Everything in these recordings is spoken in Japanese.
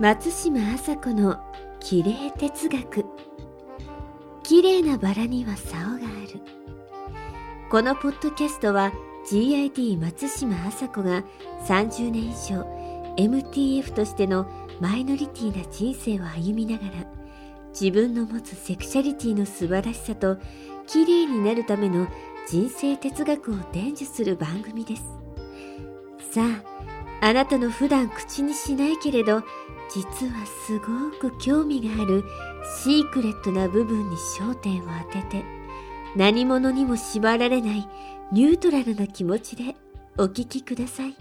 松島麻子の綺麗哲学。綺麗なバラには竿がある。このポッドキャストは GID 松島麻子が30年以上 MTF としてのマイノリティな人生を歩みながら自分の持つセクシャリティの素晴らしさと綺麗になるための人生哲学を伝授する番組です。さああなたの普段口にしないけれど実はすごく興味があるシークレットな部分に焦点を当てて何者にも縛られないニュートラルな気持ちでお聞きください。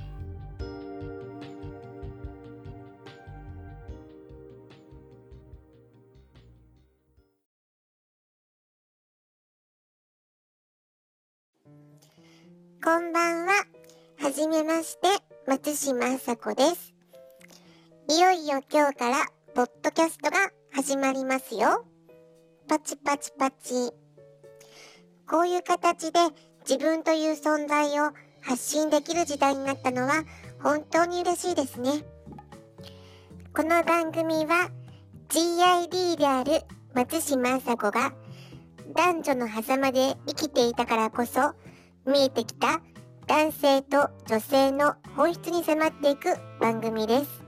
こんばんは。はじめまして、松島あさこです。いよいよ今日から、ポッドキャストが始まりますよ。パチパチパチ。こういう形で自分という存在を発信できる時代になったのは本当に嬉しいですね。この番組は GID である松島あさこが男女の狭間で生きていたからこそ見えてきた男性と女性の本質に迫っていく番組です。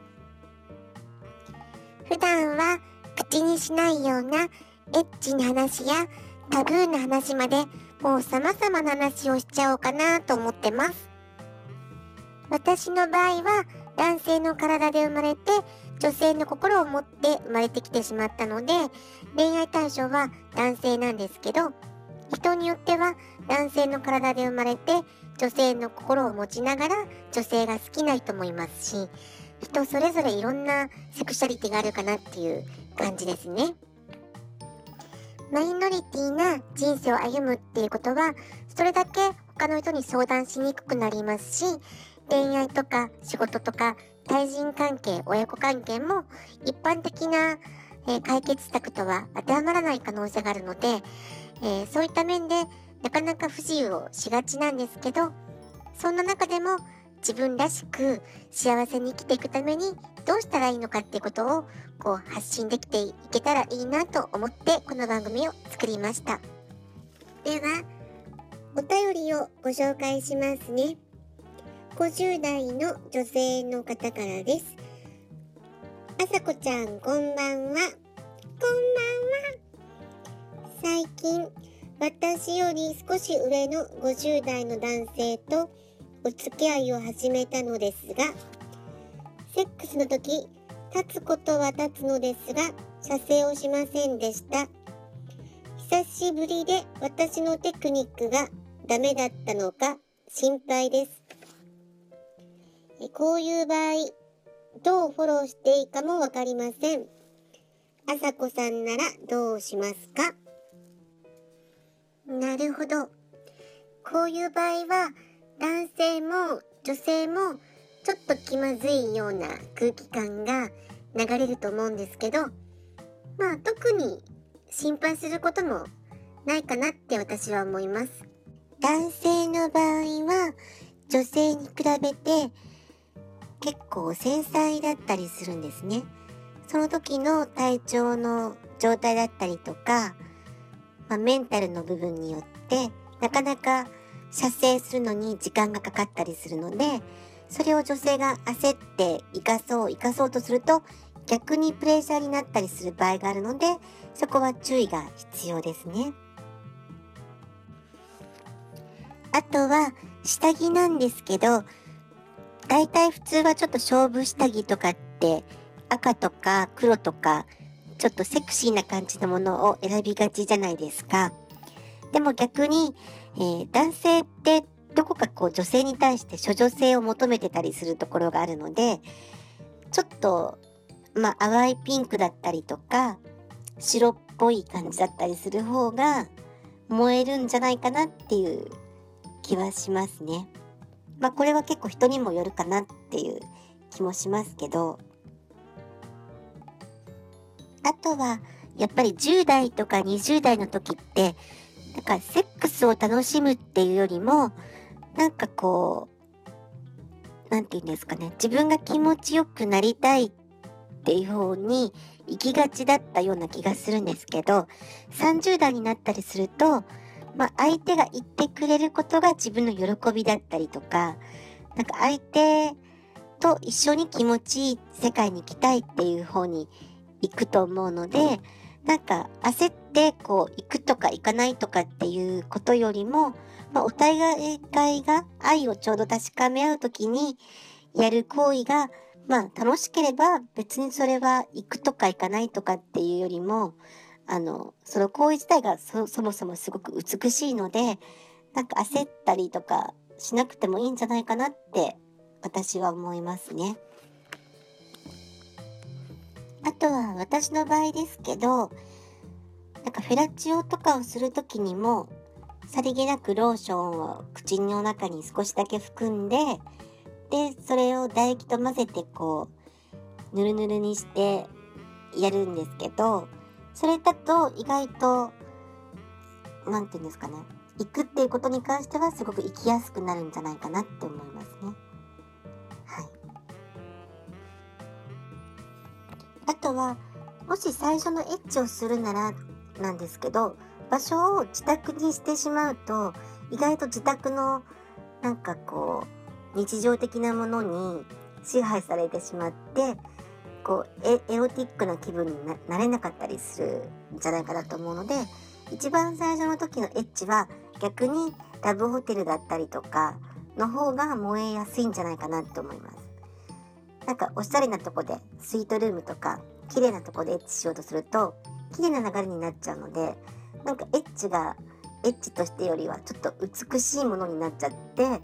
普段は口にしないようなエッチな話やタブーな話までもう様々な話をしちゃおうかなと思ってます。私の場合は男性の体で生まれて女性の心を持って生まれてきてしまったので恋愛対象は男性なんですけど人によっては男性の体で生まれて女性の心を持ちながら女性が好きな人もいますし人それぞれいろんなセクシャリティがあるかなっていう感じですね。マイノリティな人生を歩むっていうことはそれだけ他の人に相談しにくくなりますし恋愛とか仕事とか対人関係親子関係も一般的な、え解決策とは当てはまらない可能性があるので、えそういった面でなかなか不自由をしがちなんですけどそんな中でも自分らしく幸せに生きていくためにどうしたらいいのかっていうことをこう発信できていけたらいいなと思ってこの番組を作りました。ではお便りをご紹介しますね。50代の女性の方からです。あさこちゃんこんばんは。こんばんは。最近私より少し上の50代の男性とお付き合いを始めたのですがセックスの時立つことは立つのですが射精をしませんでした。久しぶりで私のテクニックがダメだったのか心配です。こういう場合どうフォローしていいかもわかりません。あさこさんならどうしますか？なるほど。こういう場合は男性も女性もちょっと気まずいような空気感が流れると思うんですけど、まあ特に心配することもないかなって私は思います。男性の場合は女性に比べて結構繊細だったりするんですね。その時の体調の状態だったりとか、まあ、メンタルの部分によってなかなか射精するのに時間がかかったりするのでそれを女性が焦って生かそう生かそうとすると逆にプレッシャーになったりする場合があるのでそこは注意が必要ですね。あとは下着なんですけどだいたい普通はちょっと勝負下着とかって赤とか黒とかちょっとセクシーな感じのものを選びがちじゃないですか。でも逆に、えー男性ってどこかこう女性に対して処女性を求めてたりするところがあるので、ちょっと、まあ淡いピンクだったりとか、白っぽい感じだったりする方が燃えるんじゃないかなっていう気はしますね。まあこれは結構人にもよるかなっていう気もしますけど、あとは、やっぱり10代とか20代の時って、なんかセックスを楽しむっていうよりも、なんかこう、なんて言うんですかね、自分が気持ちよくなりたいっていう方に行きがちだったような気がするんですけど、30代になったりすると、まあ、相手が言ってくれることが自分の喜びだったりとか、なんか相手と一緒に気持ちいい世界に行きたいっていう方に行くと思うので、なんか焦ってこう行くとか行かないとかっていうことよりも、まあ、お互いが愛をちょうど確かめ合うときにやる行為が、まあ楽しければ別にそれは行くとか行かないとかっていうよりも、あの、その行為自体がそもそもすごく美しいので、なんか焦ったりとかしなくてもいいんじゃないかなって私は思いますね。あとは私の場合ですけど、なんかフェラチオとかをするときにも、さりげなくローションを口の中に少しだけ含んで、で、それを唾液と混ぜてこう、ぬるぬるにしてやるんですけど、それだと意外と、なんて言うんですかね。行くっていうことに関してはすごく行きやすくなるんじゃないかなって思いますね。とは、もし最初のエッチをするならなんですけど、場所を自宅にしてしまうと、意外と自宅のなんかこう、日常的なものに支配されてしまって、こうエ、エロティックな気分になれなかったりするんじゃないかなと思うので、一番最初の時のエッチは逆にラブホテルだったりとかの方が燃えやすいんじゃないかなって思います。なんかおしゃれなとこでスイートルームとか綺麗なとこでエッチしようとすると綺麗な流れになっちゃうのでなんかエッチがエッチとしてよりはちょっと美しいものになっちゃって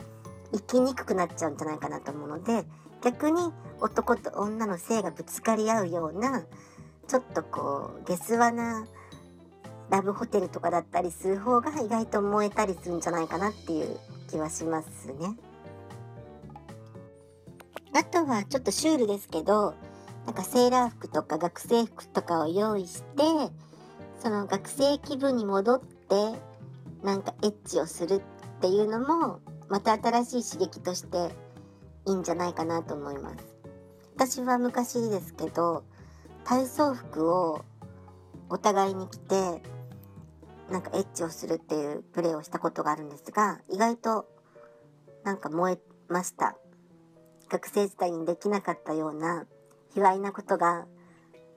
生きにくくなっちゃうんじゃないかなと思うので逆に男と女の性がぶつかり合うようなちょっとこう下世話なラブホテルとかだったりする方が意外と燃えたりするんじゃないかなっていう気はしますね。あとはちょっとシュールですけど、なんかセーラー服とか学生服とかを用意して、その学生気分に戻って、なんかエッチをするっていうのも、また新しい刺激としていいんじゃないかなと思います。私は昔ですけど、体操服をお互いに着て、なんかエッチをするっていうプレーをしたことがあるんですが、意外となんか燃えました。学生時代にできなかったような卑猥なことが、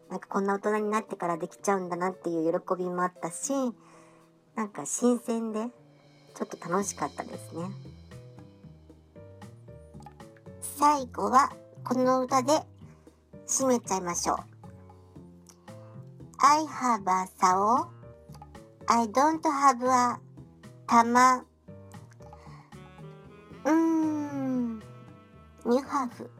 なんかこんな大人になってからできちゃうんだなっていう喜びもあったし、なんか新鮮で、ちょっと楽しかったですね。最後は、この歌で締めちゃいましょう。I have a sao. I don't have a 玉。うーん。ニュ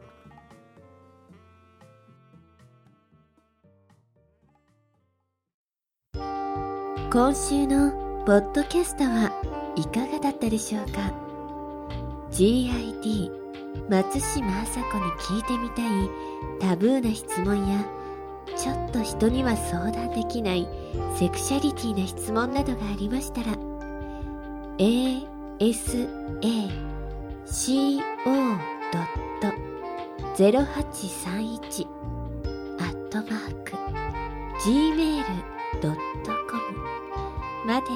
今週のポッドキャストはいかがだったでしょうか ?GID 松島麻子に聞いてみたいタブーな質問やちょっと人には相談できないセクシャリティな質問などがありましたら asa.co.0831 アットマーク gmail.com まで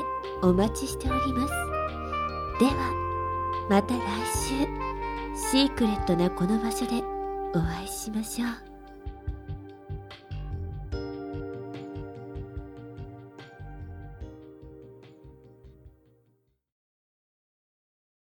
お待ちしております。では、また来週、シークレットなこの場所でお会いしましょう。